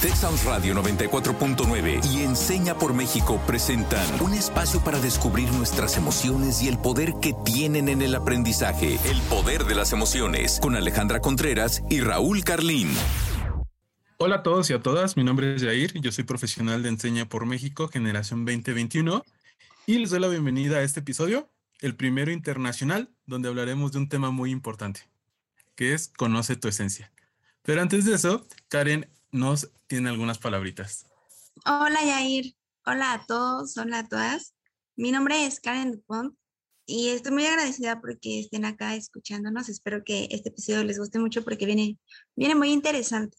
Texas Radio 94.9 y Enseña por México presentan un espacio para descubrir nuestras emociones y el poder que tienen en el aprendizaje. El poder de las emociones con Alejandra Contreras y Raúl Carlín. Hola a todos y a todas, mi nombre es Jair, yo soy profesional de Enseña por México, generación 2021, y les doy la bienvenida a este episodio, el primero internacional, donde hablaremos de un tema muy importante, que es Conoce tu esencia. Pero antes de eso, Karen nos tiene algunas palabritas. Hola Yair, hola a todos, hola a todas. Mi nombre es Karen Dupont y estoy muy agradecida porque estén acá escuchándonos. Espero que este episodio les guste mucho porque viene, viene muy interesante.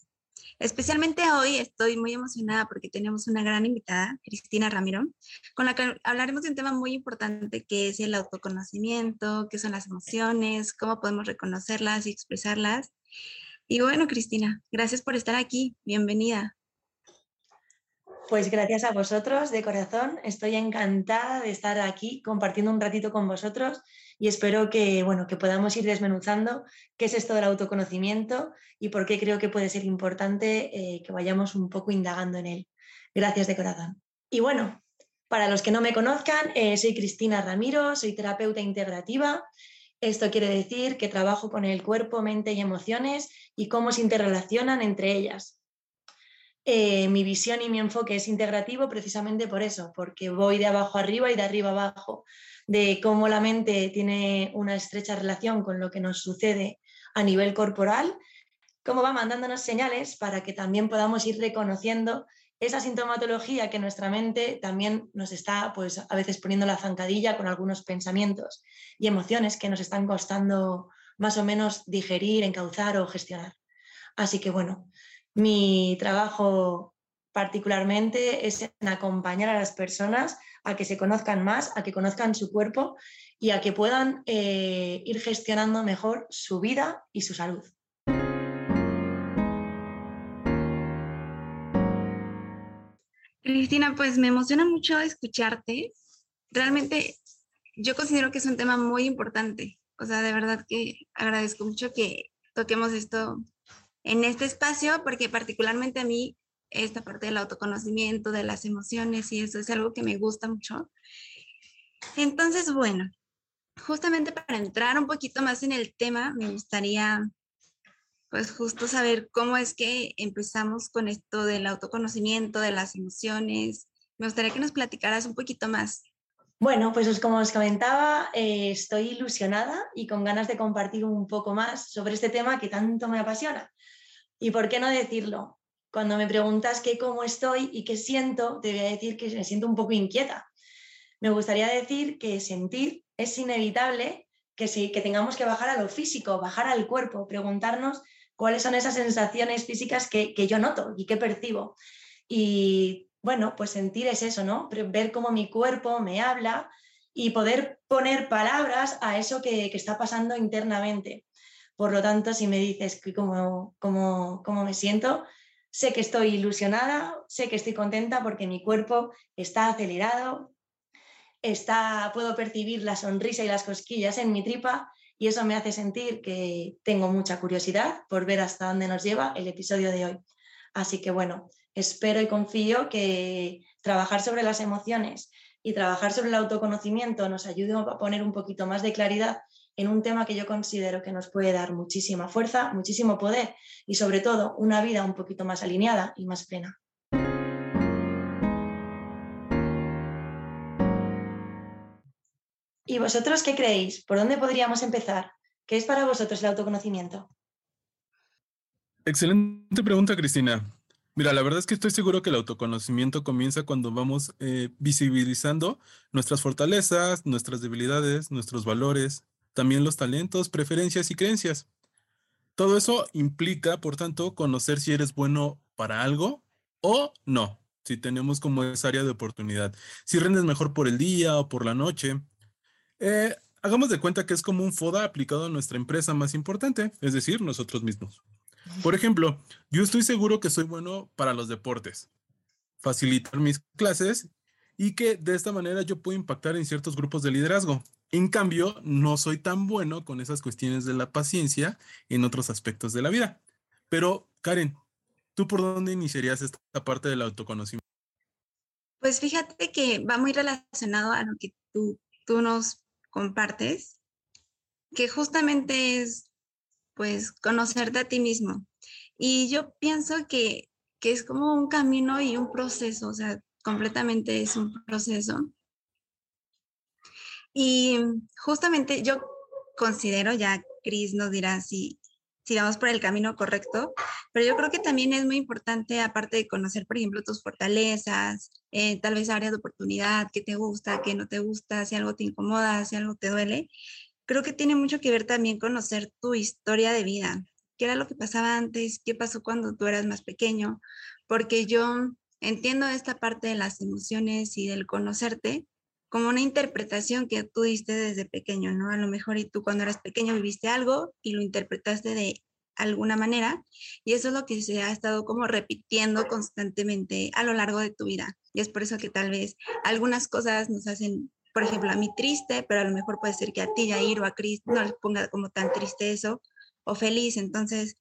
Especialmente hoy estoy muy emocionada porque tenemos una gran invitada, Cristina Ramiro, con la que hablaremos de un tema muy importante que es el autoconocimiento, qué son las emociones, cómo podemos reconocerlas y expresarlas. Y bueno, Cristina, gracias por estar aquí. Bienvenida. Pues gracias a vosotros de corazón. Estoy encantada de estar aquí compartiendo un ratito con vosotros y espero que, bueno, que podamos ir desmenuzando qué es esto del autoconocimiento y por qué creo que puede ser importante eh, que vayamos un poco indagando en él. Gracias de corazón. Y bueno, para los que no me conozcan, eh, soy Cristina Ramiro, soy terapeuta integrativa esto quiere decir que trabajo con el cuerpo, mente y emociones y cómo se interrelacionan entre ellas. Eh, mi visión y mi enfoque es integrativo precisamente por eso, porque voy de abajo arriba y de arriba abajo, de cómo la mente tiene una estrecha relación con lo que nos sucede a nivel corporal, cómo va mandándonos señales para que también podamos ir reconociendo esa sintomatología que nuestra mente también nos está, pues a veces poniendo la zancadilla con algunos pensamientos y emociones que nos están costando más o menos digerir, encauzar o gestionar. Así que bueno, mi trabajo particularmente es en acompañar a las personas a que se conozcan más, a que conozcan su cuerpo y a que puedan eh, ir gestionando mejor su vida y su salud. Cristina, pues me emociona mucho escucharte. Realmente yo considero que es un tema muy importante. O sea, de verdad que agradezco mucho que toquemos esto en este espacio, porque particularmente a mí esta parte del autoconocimiento, de las emociones y eso es algo que me gusta mucho. Entonces, bueno, justamente para entrar un poquito más en el tema, me gustaría pues justo saber cómo es que empezamos con esto del autoconocimiento, de las emociones. Me gustaría que nos platicaras un poquito más. Bueno, pues como os comentaba, eh, estoy ilusionada y con ganas de compartir un poco más sobre este tema que tanto me apasiona. ¿Y por qué no decirlo? Cuando me preguntas qué, cómo estoy y qué siento, te voy a decir que me siento un poco inquieta. Me gustaría decir que sentir es inevitable que, sí, que tengamos que bajar a lo físico, bajar al cuerpo, preguntarnos cuáles son esas sensaciones físicas que, yo noto y que percibo. Y bueno, pues sentir es eso, ¿no? Ver cómo mi cuerpo me habla y poder poner palabras a eso que, está pasando internamente. Por lo tanto, si me dices cómo, cómo, cómo me siento, sé que estoy ilusionada, sé que estoy contenta porque mi cuerpo está acelerado, está, puedo percibir la sonrisa y las cosquillas en mi tripa y eso me hace sentir que tengo mucha curiosidad por ver hasta dónde nos lleva el episodio de hoy. Así que bueno, espero y confío que trabajar sobre las emociones y trabajar sobre el autoconocimiento nos ayude a poner un poquito más de claridad en un tema que yo considero que nos puede dar muchísima fuerza, muchísimo poder y sobre todo una vida un poquito más alineada y más plena. ¿Y vosotros qué creéis? ¿Por dónde podríamos empezar? ¿Qué es para vosotros el autoconocimiento? Excelente pregunta, Cristina. Mira, la verdad es que estoy seguro que el autoconocimiento comienza cuando vamos eh, visibilizando nuestras fortalezas, nuestras debilidades, nuestros valores, también los talentos, preferencias y creencias. Todo eso implica, por tanto, conocer si eres bueno para algo o no, si tenemos como esa área de oportunidad, si rendes mejor por el día o por la noche, eh, hagamos de cuenta que es como un FODA aplicado a nuestra empresa más importante, es decir, nosotros mismos. Por ejemplo, yo estoy seguro que soy bueno para los deportes, facilitar mis clases y que de esta manera yo puedo impactar en ciertos grupos de liderazgo. En cambio, no soy tan bueno con esas cuestiones de la paciencia en otros aspectos de la vida. Pero, Karen, ¿Tú por dónde iniciarías esta parte del autoconocimiento? Pues fíjate que va muy relacionado a lo que tú, tú nos compartes, que justamente es pues conocerte a ti mismo. Y yo pienso que, que es como un camino y un proceso, o sea, completamente es un proceso. Y justamente yo considero, ya Cris nos dirá si, si vamos por el camino correcto, pero yo creo que también es muy importante, aparte de conocer, por ejemplo, tus fortalezas, eh, tal vez áreas de oportunidad, qué te gusta, qué no te gusta, si algo te incomoda, si algo te duele, creo que tiene mucho que ver también conocer tu historia de vida, qué era lo que pasaba antes, qué pasó cuando tú eras más pequeño, porque yo entiendo esta parte de las emociones y del conocerte como una interpretación que tú diste desde pequeño, ¿no? A lo mejor y tú cuando eras pequeño viviste algo y lo interpretaste de alguna manera y eso es lo que se ha estado como repitiendo constantemente a lo largo de tu vida. Y es por eso que tal vez algunas cosas nos hacen, por ejemplo, a mí triste, pero a lo mejor puede ser que a ti, Jair, o a Cris no les ponga como tan triste eso o feliz. Entonces,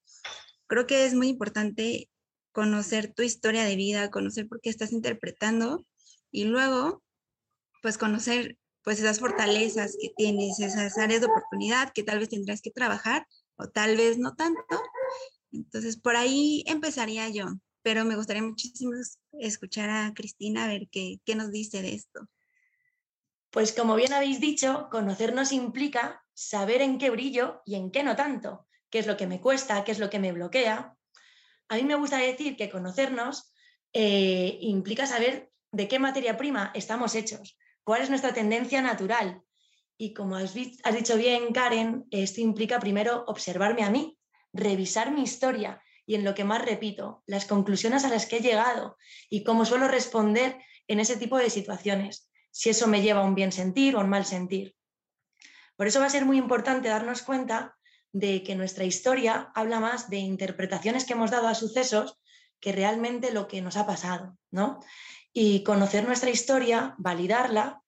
creo que es muy importante conocer tu historia de vida, conocer por qué estás interpretando y luego, pues conocer pues esas fortalezas que tienes, esas áreas de oportunidad que tal vez tendrás que trabajar o tal vez no tanto. Entonces, por ahí empezaría yo, pero me gustaría muchísimo escuchar a Cristina a ver qué, qué nos dice de esto. Pues como bien habéis dicho, conocernos implica saber en qué brillo y en qué no tanto, qué es lo que me cuesta, qué es lo que me bloquea, a mí me gusta decir que conocernos eh, implica saber de qué materia prima estamos hechos, cuál es nuestra tendencia natural. Y como has, dicho bien, Karen, esto implica primero observarme a mí, revisar mi historia y en lo que más repito, las conclusiones a las que he llegado y cómo suelo responder en ese tipo de situaciones, si eso me lleva a un bien sentir o a un mal sentir. Por eso va a ser muy importante darnos cuenta de que nuestra historia habla más de interpretaciones que hemos dado a sucesos que realmente lo que nos ha pasado, ¿no? Y conocer nuestra historia, validarla,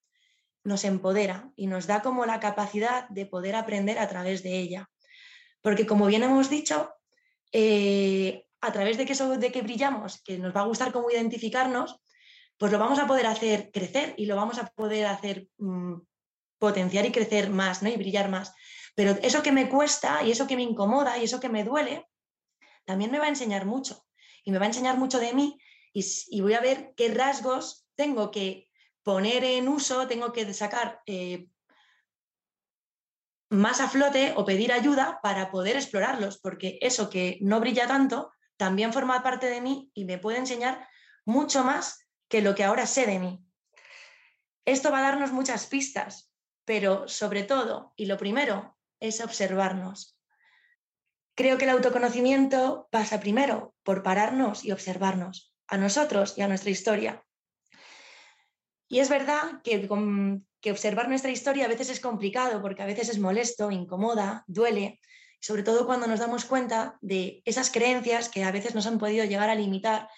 nos empodera y nos da como la capacidad de poder aprender a través de ella. Porque como bien hemos dicho, eh, a través de que, eso, de que brillamos, que nos va a gustar cómo identificarnos, pues lo vamos a poder hacer crecer y lo vamos a poder hacer mm, potenciar y crecer más, ¿no? Y brillar más. Pero eso que me cuesta y eso que me incomoda y eso que me duele, también me va a enseñar mucho. Y me va a enseñar mucho de mí y, voy a ver qué rasgos tengo que poner en uso, tengo que sacar eh, más a flote o pedir ayuda para poder explorarlos, porque eso que no brilla tanto también forma parte de mí y me puede enseñar mucho más que lo que ahora sé de mí. Esto va a darnos muchas pistas, pero sobre todo, y lo primero, es observarnos. Creo que el autoconocimiento pasa primero por pararnos y observarnos, a nosotros y a nuestra historia. Y es verdad que, observar nuestra historia a veces es complicado porque a veces es molesto, incomoda, duele, sobre todo cuando nos damos cuenta de esas creencias que a veces nos han podido llegar a limitar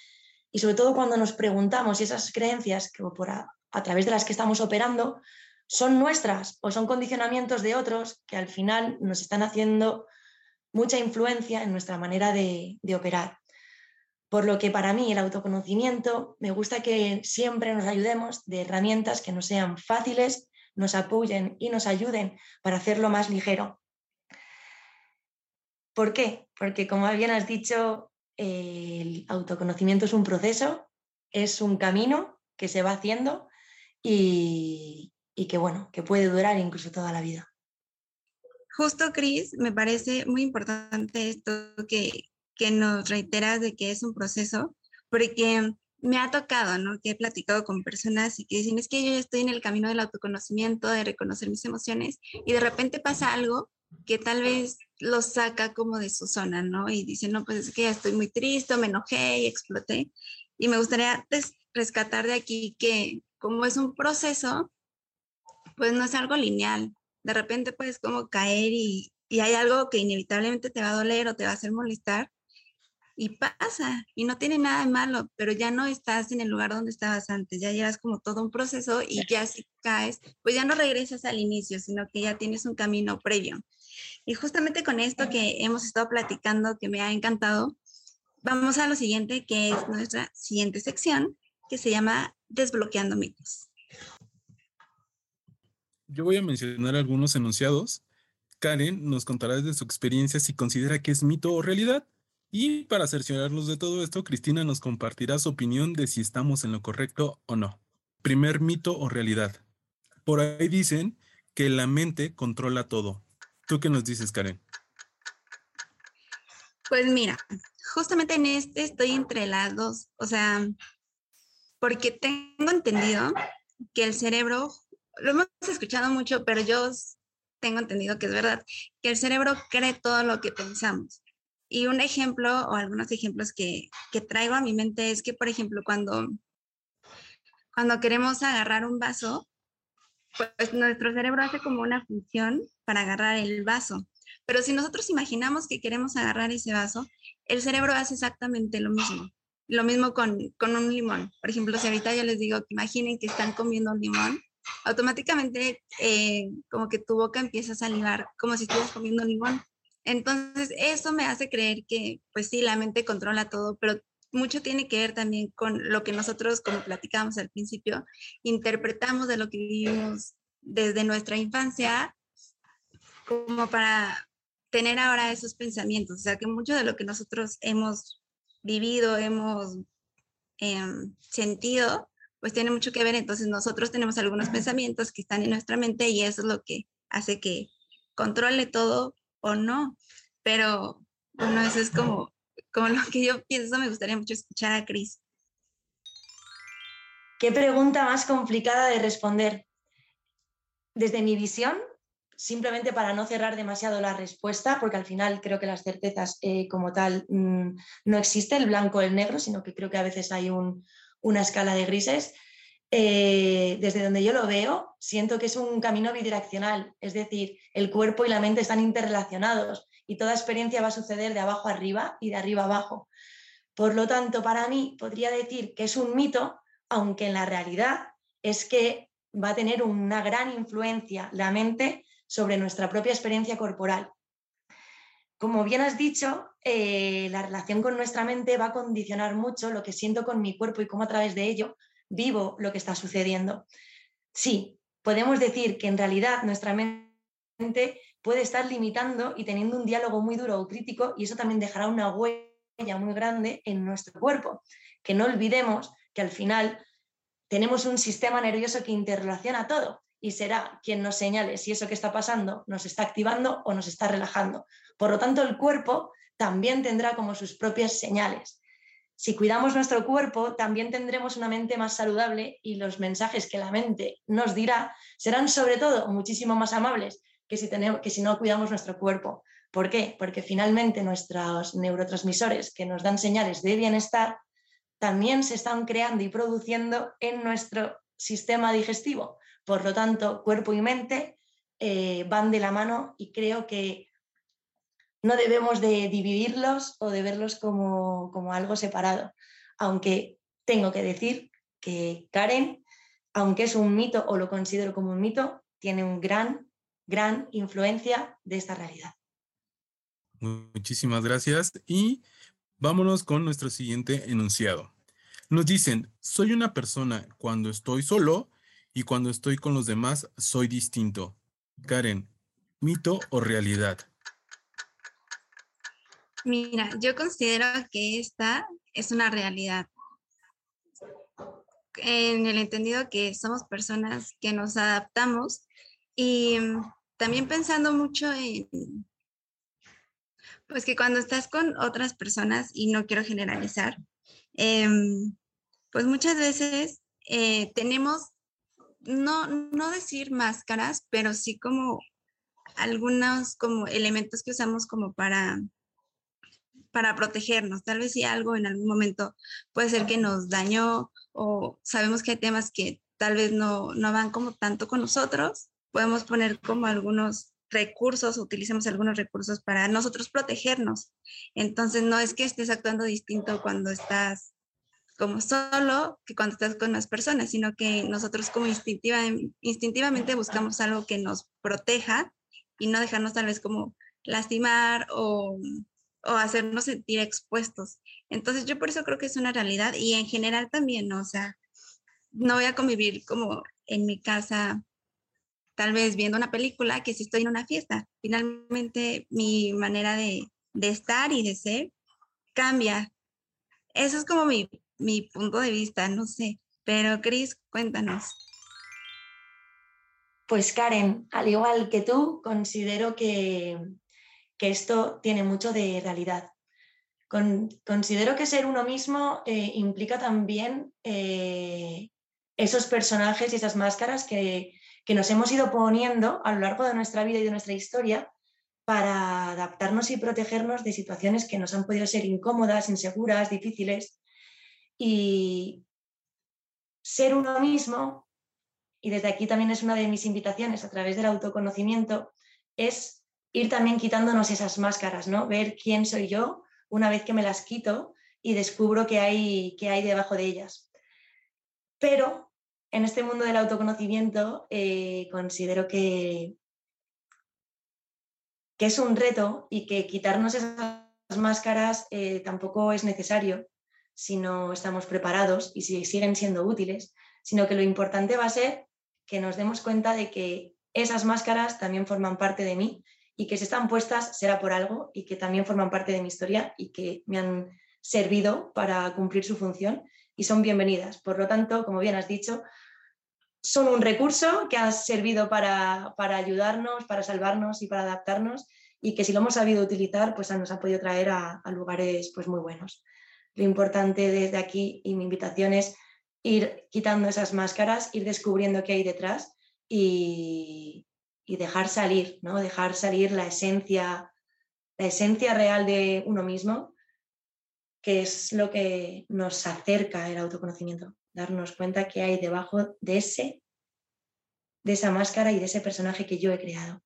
y sobre todo cuando nos preguntamos si esas creencias que por a través de las que estamos operando son nuestras o son condicionamientos de otros que al final nos están haciendo mucha influencia en nuestra manera de, operar. Por lo que para mí el autoconocimiento me gusta que siempre nos ayudemos de herramientas que nos sean fáciles, nos apoyen y nos ayuden para hacerlo más ligero. ¿Por qué? Porque como bien has dicho, el autoconocimiento es un proceso, es un camino que se va haciendo y, que bueno, que puede durar incluso toda la vida. Justo, Cris, me parece muy importante esto que, que nos reiteras de que es un proceso, porque me ha tocado, ¿no? Que he platicado con personas y que dicen, es que yo ya estoy en el camino del autoconocimiento, de reconocer mis emociones, y de repente pasa algo que tal vez los saca como de su zona, ¿no? Y dicen, no, pues es que ya estoy muy triste, me enojé y exploté. Y me gustaría rescatar de aquí que como es un proceso, pues no es algo lineal. De repente puedes como caer y, y hay algo que inevitablemente te va a doler o te va a hacer molestar y pasa y no tiene nada de malo, pero ya no estás en el lugar donde estabas antes, ya llevas como todo un proceso y ya si caes, pues ya no regresas al inicio, sino que ya tienes un camino previo. Y justamente con esto que hemos estado platicando, que me ha encantado, vamos a lo siguiente, que es nuestra siguiente sección, que se llama Desbloqueando mitos. Yo voy a mencionar algunos enunciados. Karen nos contará desde su experiencia si considera que es mito o realidad. Y para cerciorarnos de todo esto, Cristina nos compartirá su opinión de si estamos en lo correcto o no. Primer mito o realidad. Por ahí dicen que la mente controla todo. ¿Tú qué nos dices, Karen? Pues mira, justamente en este estoy entre las dos, o sea, porque tengo entendido que el cerebro, lo hemos escuchado mucho, pero yo tengo entendido que es verdad, que el cerebro cree todo lo que pensamos. Y un ejemplo o algunos ejemplos que, que traigo a mi mente es que, por ejemplo, cuando, cuando queremos agarrar un vaso, pues nuestro cerebro hace como una función para agarrar el vaso. Pero si nosotros imaginamos que queremos agarrar ese vaso, el cerebro hace exactamente lo mismo. Lo mismo con, con un limón. Por ejemplo, si ahorita yo les digo que imaginen que están comiendo un limón, automáticamente eh, como que tu boca empieza a salivar como si estuvieras comiendo un limón. Entonces, eso me hace creer que, pues sí, la mente controla todo, pero mucho tiene que ver también con lo que nosotros, como platicábamos al principio, interpretamos de lo que vivimos desde nuestra infancia, como para tener ahora esos pensamientos. O sea, que mucho de lo que nosotros hemos vivido, hemos em, sentido, pues tiene mucho que ver. Entonces nosotros tenemos algunos pensamientos que están en nuestra mente y eso es lo que hace que controle todo o no. Pero bueno, eso es como como lo que yo pienso, me gustaría mucho escuchar a Cris. Qué pregunta más complicada de responder. Desde mi visión, simplemente para no cerrar demasiado la respuesta, porque al final creo que las certezas eh, como tal mm, no existe el blanco o el negro, sino que creo que a veces hay una escala de grises. Eh, desde donde yo lo veo, siento que es un camino bidireccional, es decir, el cuerpo y la mente están interrelacionados y toda experiencia va a suceder de abajo arriba y de arriba abajo. Por lo tanto, para mí podría decir que es un mito, aunque en la realidad es que va a tener una gran influencia la mente sobre nuestra propia experiencia corporal. Como bien has dicho, eh, la relación con nuestra mente va a condicionar mucho lo que siento con mi cuerpo y cómo a través de ello vivo lo que está sucediendo. Sí, podemos decir que en realidad nuestra mente puede estar limitando y teniendo un diálogo muy duro o crítico y eso también dejará una huella muy grande en nuestro cuerpo. Que no olvidemos que al final tenemos un sistema nervioso que interrelaciona todo y será quien nos señale si eso que está pasando nos está activando o nos está relajando. Por lo tanto, el cuerpo también tendrá como sus propias señales. Si cuidamos nuestro cuerpo, también tendremos una mente más saludable y los mensajes que la mente nos dirá serán sobre todo muchísimo más amables que si, tenemos, que si no cuidamos nuestro cuerpo. ¿Por qué? Porque finalmente nuestros neurotransmisores que nos dan señales de bienestar también se están creando y produciendo en nuestro sistema digestivo. Por lo tanto, cuerpo y mente eh, van de la mano y creo que no debemos de dividirlos o de verlos como, como algo separado. Aunque tengo que decir que Karen, aunque es un mito o lo considero como un mito, tiene un gran gran influencia de esta realidad. Muchísimas gracias y vámonos con nuestro siguiente enunciado. Nos dicen, soy una persona cuando estoy solo y cuando estoy con los demás soy distinto. Karen, ¿mito o realidad? Mira, yo considero que esta es una realidad. En el entendido que somos personas que nos adaptamos y mm, también pensando mucho en, pues que cuando estás con otras personas, y no quiero generalizar, em, pues muchas veces eh, tenemos, no, no decir máscaras, pero sí como algunos como elementos que usamos como para para protegernos. Tal vez si algo en algún momento puede ser que nos dañó o sabemos que hay temas que tal vez no, no van como tanto con nosotros, podemos poner como algunos recursos, utilicemos algunos recursos para nosotros protegernos. Entonces, no es que estés actuando distinto cuando estás como solo que cuando estás con más personas, sino que nosotros como instintiva, instintivamente buscamos algo que nos proteja y no dejarnos tal vez como lastimar o, o hacernos sentir expuestos. Entonces yo por eso creo que es una realidad y en general también, ¿no? o sea, no voy a convivir como en mi casa, tal vez viendo una película, que si estoy en una fiesta. Finalmente mi manera de, de estar y de ser cambia. Eso es como mi, mi punto de vista, no sé. Pero Cris, cuéntanos. Pues Karen, al igual que tú, considero que, esto tiene mucho de realidad. considero que ser uno mismo eh, implica también eh, esos personajes y esas máscaras que nos hemos ido poniendo a lo largo de nuestra vida y de nuestra historia para adaptarnos y protegernos de situaciones que nos han podido ser incómodas, inseguras, difíciles. Y ser uno mismo, y desde aquí también es una de mis invitaciones a través del autoconocimiento, es ir también quitándonos esas máscaras, ¿no? Ver quién soy yo una vez que me las quito y descubro qué hay, hay debajo de ellas. Pero en este mundo del autoconocimiento eh, considero que que es un reto y que quitarnos esas máscaras eh, tampoco es necesario si no estamos preparados y si siguen siendo útiles, sino que lo importante va a ser que nos demos cuenta de que esas máscaras también forman parte de mí y que si están puestas será por algo y que también forman parte de mi historia y que me han servido para cumplir su función y son bienvenidas. Por lo tanto, como bien has dicho, son un recurso que ha servido para, ayudarnos, para salvarnos y para adaptarnos y que si lo hemos sabido utilizar, pues nos ha podido traer a, lugares pues muy buenos. Lo importante desde aquí y mi invitación es ir quitando esas máscaras, ir descubriendo qué hay detrás y, dejar salir, ¿no? Dejar salir la esencia, la esencia real de uno mismo, que es lo que nos acerca el autoconocimiento darnos cuenta que hay debajo de ese, de esa máscara y de ese personaje que yo he creado.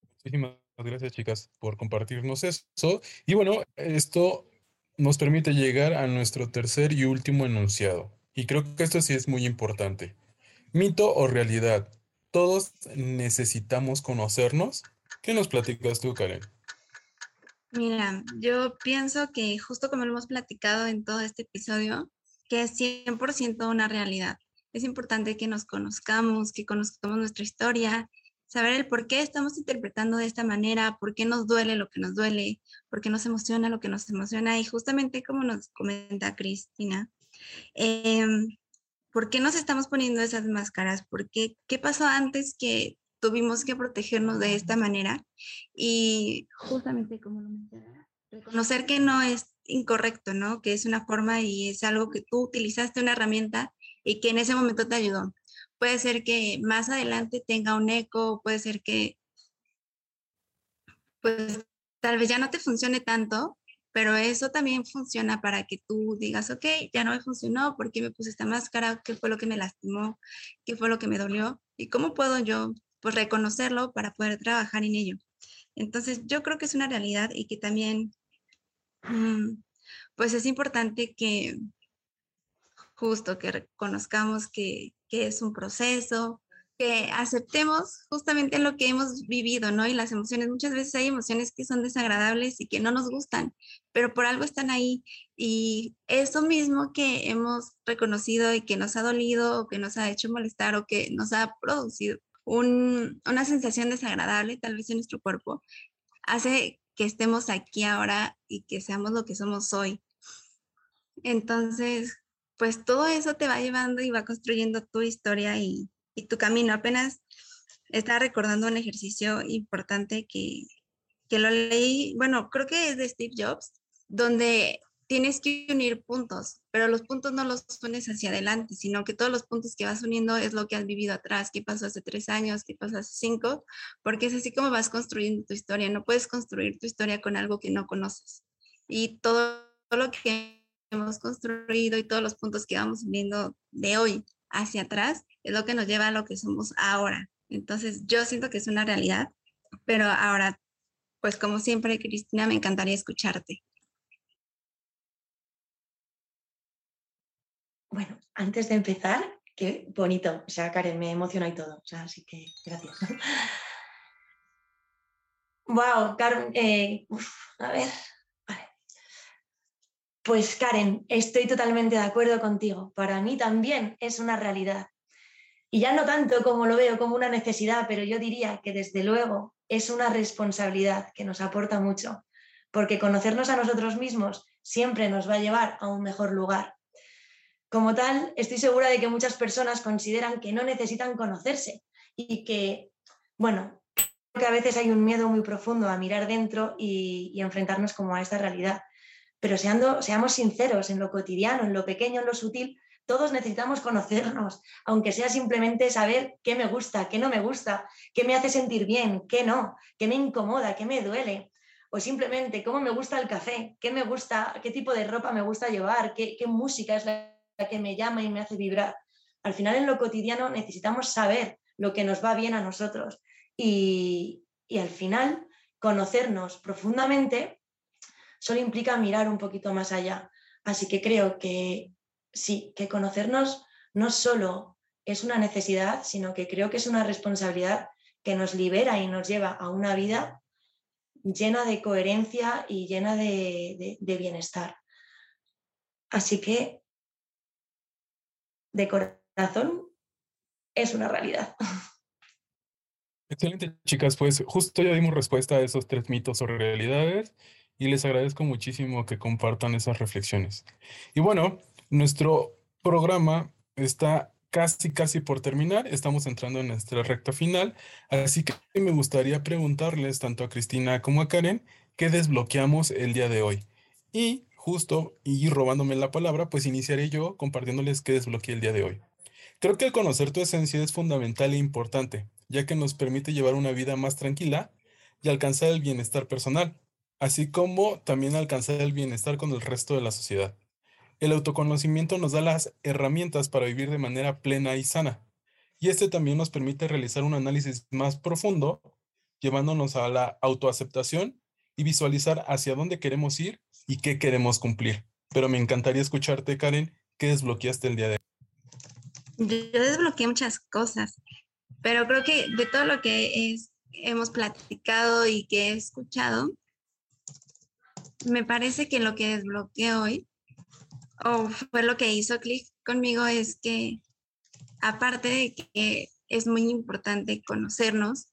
Muchísimas gracias, chicas, por compartirnos eso. Y bueno, esto nos permite llegar a nuestro tercer y último enunciado. Y creo que esto sí es muy importante. Mito o realidad. Todos necesitamos conocernos. ¿Qué nos platicas tú, Karen? Mira, yo pienso que justo como lo hemos platicado en todo este episodio, que es 100% una realidad. Es importante que nos conozcamos, que conozcamos nuestra historia, saber el por qué estamos interpretando de esta manera, por qué nos duele lo que nos duele, por qué nos emociona lo que nos emociona. Y justamente como nos comenta Cristina, em, ¿por qué nos estamos poniendo esas máscaras? ¿Por qué, ¿Qué pasó antes que tuvimos que protegernos de esta manera? Y justamente como lo mencionaba, reconocer que no es incorrecto, ¿no? Que es una forma y es algo que tú utilizaste una herramienta y que en ese momento te ayudó. Puede ser que más adelante tenga un eco, puede ser que pues tal vez ya no te funcione tanto, pero eso también funciona para que tú digas, ok, ya no me funcionó, ¿por qué me puse esta máscara? ¿Qué fue lo que me lastimó? ¿Qué fue lo que me dolió? ¿Y cómo puedo yo pues reconocerlo para poder trabajar en ello? Entonces, yo creo que es una realidad y que también Mm, pues es importante que justo que reconozcamos que, es un proceso, que aceptemos justamente lo que hemos vivido, ¿no? Y las emociones, muchas veces hay emociones que son desagradables y que no nos gustan, pero por algo están ahí. Y eso mismo que hemos reconocido y que nos ha dolido o que nos ha hecho molestar o que nos ha producido una sensación desagradable tal vez en nuestro cuerpo, hace que estemos aquí ahora y que seamos lo que somos hoy. Entonces, pues todo eso te va llevando y va construyendo tu historia y, tu camino. Apenas estaba recordando un ejercicio importante que, que lo leí, bueno, creo que es de Steve Jobs, donde tienes que unir puntos, pero los puntos no los unes hacia adelante, sino que todos los puntos que vas uniendo es lo que has vivido atrás, qué pasó hace tres años, qué pasó hace cinco, porque es así como vas construyendo tu historia. No puedes construir tu historia con algo que no conoces. Y todo lo que hemos construido y todos los puntos que vamos uniendo de hoy hacia atrás es lo que nos lleva a lo que somos ahora. Entonces, yo siento que es una realidad, pero ahora, pues como siempre, Cristina, me encantaría escucharte. Bueno, antes de empezar, qué bonito. O sea, Karen, me emociona y todo. O sea, así que gracias. Wow, Carmen, eh, a ver, Pues Karen, estoy totalmente de acuerdo contigo. Para mí también es una realidad. Y ya no tanto como lo veo como una necesidad, pero yo diría que desde luego es una responsabilidad que nos aporta mucho, porque conocernos a nosotros mismos siempre nos va a llevar a un mejor lugar. Como tal, estoy segura de que muchas personas consideran que no necesitan conocerse y que, bueno, que a veces hay un miedo muy profundo a mirar dentro y, enfrentarnos como a esta realidad. Pero seamos sinceros en lo cotidiano, en lo pequeño, en lo sutil, todos necesitamos conocernos, aunque sea simplemente saber qué me gusta, qué no me gusta, qué me hace sentir bien, qué no, qué me incomoda, qué me duele, o simplemente cómo me gusta el café, qué me gusta, qué tipo de ropa me gusta llevar, qué, qué música es la que me llama y me hace vibrar. Al final en lo cotidiano necesitamos saber lo que nos va bien a nosotros y, y al final conocernos profundamente solo implica mirar un poquito más allá. Así que creo que sí, que conocernos no solo es una necesidad, sino que creo que es una responsabilidad que nos libera y nos lleva a una vida llena de coherencia y llena de, bienestar. Así que, de corazón, es una realidad. Excelente, chicas. Pues justo ya dimos respuesta a esos tres mitos o realidades y les agradezco muchísimo que compartan esas reflexiones. Y bueno, nuestro programa está casi, casi por terminar. Estamos entrando en nuestra recta final. Así que me gustaría preguntarles tanto a Cristina como a Karen qué desbloqueamos el día de hoy. Y justo, y robándome la palabra, pues iniciaré yo compartiéndoles qué desbloqueé el día de hoy. Creo que el conocer tu esencia es fundamental e importante, ya que nos permite llevar una vida más tranquila y alcanzar el bienestar personal, así como también alcanzar el bienestar con el resto de la sociedad. El autoconocimiento nos da las herramientas para vivir de manera plena y sana. Y este también nos permite realizar un análisis más profundo, llevándonos a la autoaceptación y visualizar hacia dónde queremos ir y qué queremos cumplir. Pero me encantaría escucharte, Karen, ¿qué desbloqueaste el día de hoy? Yo desbloqueé muchas cosas, pero creo que de todo lo que hemos platicado y que he escuchado, me parece que lo que desbloqueé hoy o fue lo que hizo clic conmigo es que aparte de que es muy importante conocernos,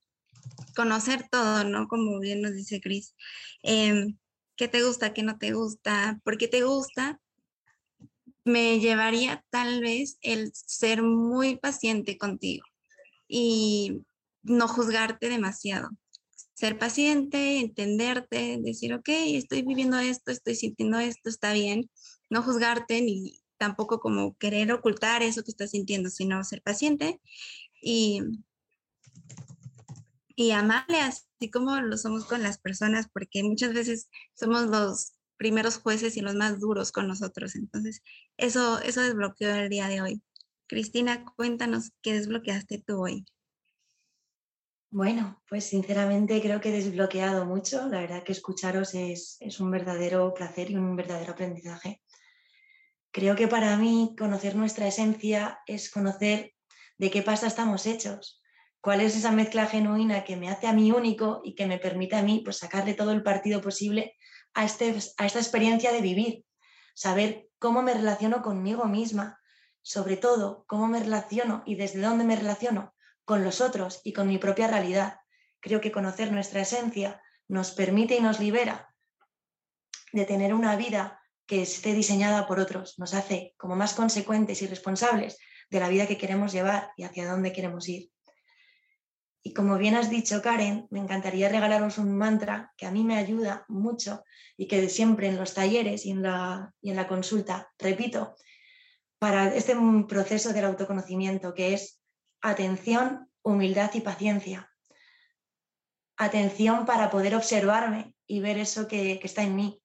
conocer todo, ¿no? Como bien nos dice Cris, em, qué te gusta, qué no te gusta, por qué te gusta, me llevaría tal vez el ser muy paciente contigo y no juzgarte demasiado. Ser paciente, entenderte, decir, ok, estoy viviendo esto, estoy sintiendo esto, está bien, no juzgarte ni tampoco como querer ocultar eso que estás sintiendo, sino ser paciente y, y amarle así como lo somos con las personas, porque muchas veces somos los primeros jueces y los más duros con nosotros. Entonces, eso, eso desbloqueó el día de hoy. Cristina, cuéntanos qué desbloqueaste tú hoy. Bueno, pues sinceramente creo que he desbloqueado mucho. La verdad que escucharos es, es un verdadero placer y un verdadero aprendizaje. Creo que para mí conocer nuestra esencia es conocer de qué pasta estamos hechos, cuál es esa mezcla genuina que me hace a mí único y que me permite a mí pues, sacarle todo el partido posible a, este, a esta experiencia de vivir, saber cómo me relaciono conmigo misma, sobre todo cómo me relaciono y desde dónde me relaciono con los otros y con mi propia realidad. Creo que conocer nuestra esencia nos permite y nos libera de tener una vida que esté diseñada por otros, nos hace como más consecuentes y responsables de la vida que queremos llevar y hacia dónde queremos ir. Y como bien has dicho, Karen, me encantaría regalaros un mantra que a mí me ayuda mucho y que siempre en los talleres y en la, y en la consulta repito para este proceso del autoconocimiento, que es atención, humildad y paciencia. Atención para poder observarme y ver eso que, está en mí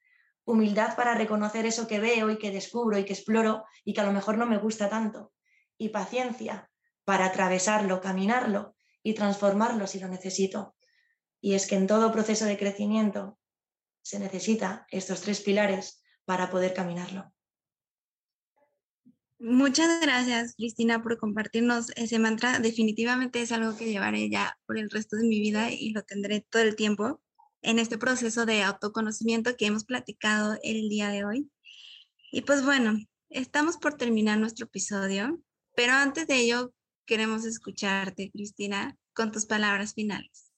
humildad para reconocer eso que veo y que descubro y que exploro y que a lo mejor no me gusta tanto. Y paciencia para atravesarlo, caminarlo y transformarlo si lo necesito. Y es que en todo proceso de crecimiento se necesita estos tres pilares para poder caminarlo. Muchas gracias, Cristina, por compartirnos ese mantra. Definitivamente es algo que llevaré ya por el resto de mi vida y lo tendré todo el tiempo en este proceso de autoconocimiento que hemos platicado el día de hoy. Y pues bueno, estamos por terminar nuestro episodio, pero antes de ello queremos escucharte, Cristina, con tus palabras finales.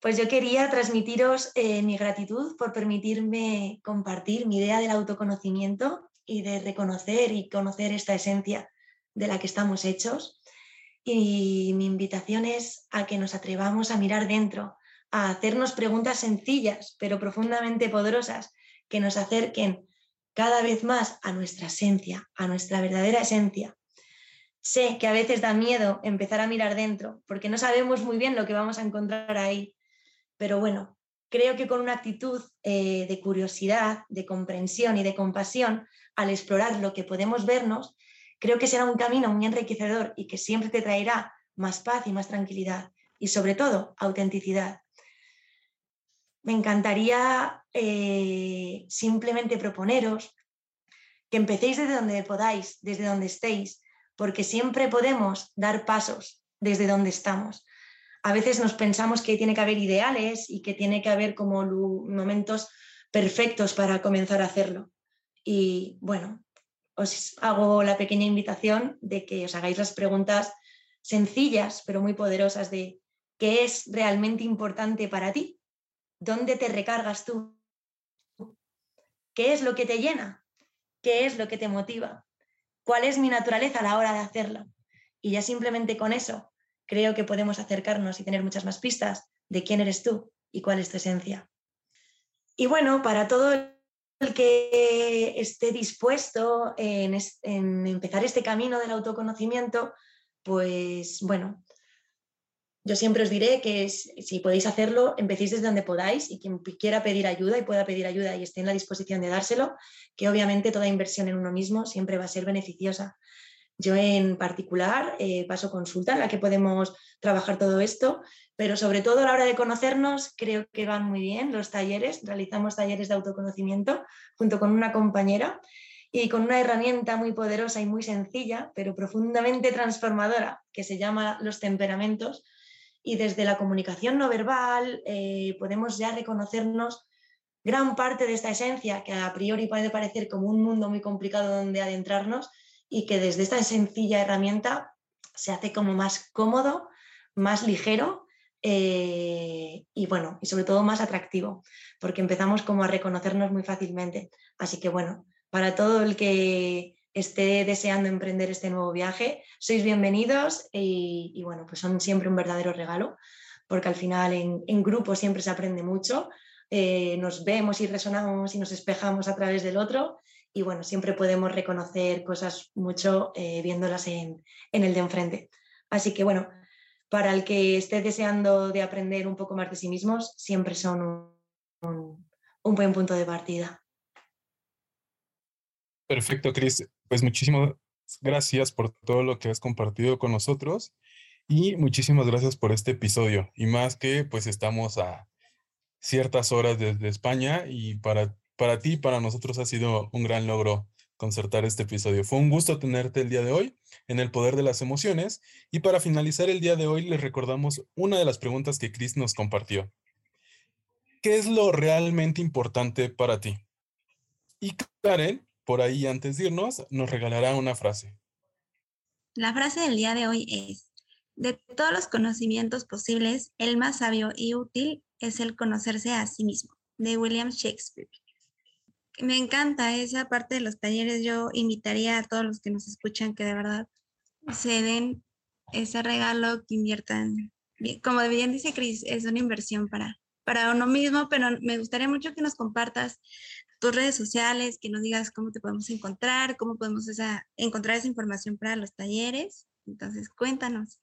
Pues yo quería transmitiros eh, mi gratitud por permitirme compartir mi idea del autoconocimiento y de reconocer y conocer esta esencia de la que estamos hechos. Y mi invitación es a que nos atrevamos a mirar dentro, a hacernos preguntas sencillas pero profundamente poderosas que nos acerquen cada vez más a nuestra esencia, a nuestra verdadera esencia. Sé que a veces da miedo empezar a mirar dentro porque no sabemos muy bien lo que vamos a encontrar ahí, pero bueno, creo que con una actitud eh, de curiosidad, de comprensión y de compasión, al explorar lo que podemos vernos, creo que será un camino muy enriquecedor y que siempre te traerá más paz y más tranquilidad y sobre todo autenticidad. Me encantaría eh, simplemente proponeros que empecéis desde donde podáis, desde donde estéis, porque siempre podemos dar pasos desde donde estamos a veces nos pensamos que tiene que haber ideales y que tiene que haber como momentos perfectos para comenzar a hacerlo. Y bueno, os hago la pequeña invitación de que os hagáis las preguntas sencillas pero muy poderosas de qué es realmente importante para ti, dónde te recargas tú, qué es lo que te llena, qué es lo que te motiva, cuál es mi naturaleza a la hora de hacerlo. Y ya simplemente con eso creo que podemos acercarnos y tener muchas más pistas de quién eres tú y cuál es tu esencia. Y bueno, para todo el que esté dispuesto en, empezar este camino del autoconocimiento, pues bueno, yo siempre os diré que si podéis hacerlo, empecéis desde donde podáis y quien quiera pedir ayuda y pueda pedir ayuda y esté en la disposición de dárselo, que obviamente toda inversión en uno mismo siempre va a ser beneficiosa. Yo en particular eh, paso consulta en la que podemos trabajar todo esto, pero sobre todo a la hora de conocernos creo que van muy bien los talleres. Realizamos talleres de autoconocimiento junto con una compañera y con una herramienta muy poderosa y muy sencilla, pero profundamente transformadora, que se llama los temperamentos. Y desde la comunicación no verbal eh, podemos ya reconocernos gran parte de esta esencia, que a priori puede parecer como un mundo muy complicado donde adentrarnos, y que desde esta sencilla herramienta se hace como más cómodo, más ligero eh, y bueno, y sobre todo más atractivo, porque empezamos como a reconocernos muy fácilmente. Así que bueno, para todo el que esté deseando emprender este nuevo viaje, sois bienvenidos y, bueno, pues son siempre un verdadero regalo, porque al final en, grupo siempre se aprende mucho, eh, nos vemos y resonamos y nos espejamos a través del otro y bueno, siempre podemos reconocer cosas mucho eh, viéndolas en, el de enfrente. Así que bueno, para el que esté deseando de aprender un poco más de sí mismos, siempre son un, buen punto de partida. Perfecto, Cris. Pues muchísimas gracias por todo lo que has compartido con nosotros y muchísimas gracias por este episodio. Y más que pues estamos a ciertas horas desde España y para para ti y para nosotros ha sido un gran logro concertar este episodio. Fue un gusto tenerte el día de hoy en el poder de las emociones y para finalizar el día de hoy les recordamos una de las preguntas que Chris nos compartió. ¿Qué es lo realmente importante para ti? Y Karen, por ahí antes de irnos, nos regalará una frase. La frase del día de hoy es, de todos los conocimientos posibles, el más sabio y útil es el conocerse a sí mismo, de William Shakespeare. Me encanta esa parte de los talleres. Yo invitaría a todos los que nos escuchan que de verdad se den ese regalo, que inviertan. Como bien dice Cris, es una inversión para, para uno mismo, pero me gustaría mucho que nos compartas tus redes sociales, que nos digas cómo te podemos encontrar, cómo podemos esa, encontrar esa información para los talleres. Entonces, cuéntanos.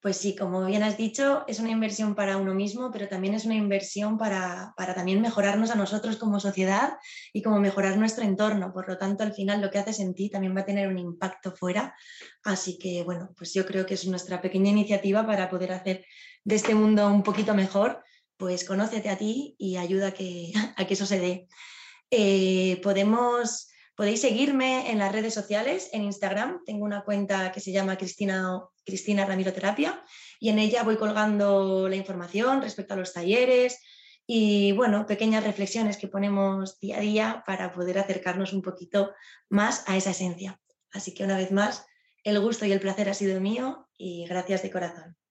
Pues sí, como bien has dicho, es una inversión para uno mismo, pero también es una inversión para, también mejorarnos a nosotros como sociedad y como mejorar nuestro entorno. Por lo tanto, al final lo que haces en ti también va a tener un impacto fuera. Así que, bueno, pues yo creo que es nuestra pequeña iniciativa para poder hacer de este mundo un poquito mejor. Pues conócete a ti y ayuda a que, a que eso se dé. Eh, podemos Podéis seguirme en las redes sociales, en Instagram. Tengo una cuenta que se llama Cristina, Cristina Ramiro Terapia y en ella voy colgando la información respecto a los talleres y, bueno, pequeñas reflexiones que ponemos día a día para poder acercarnos un poquito más a esa esencia. Así que una vez más, el gusto y el placer ha sido mío y gracias de corazón.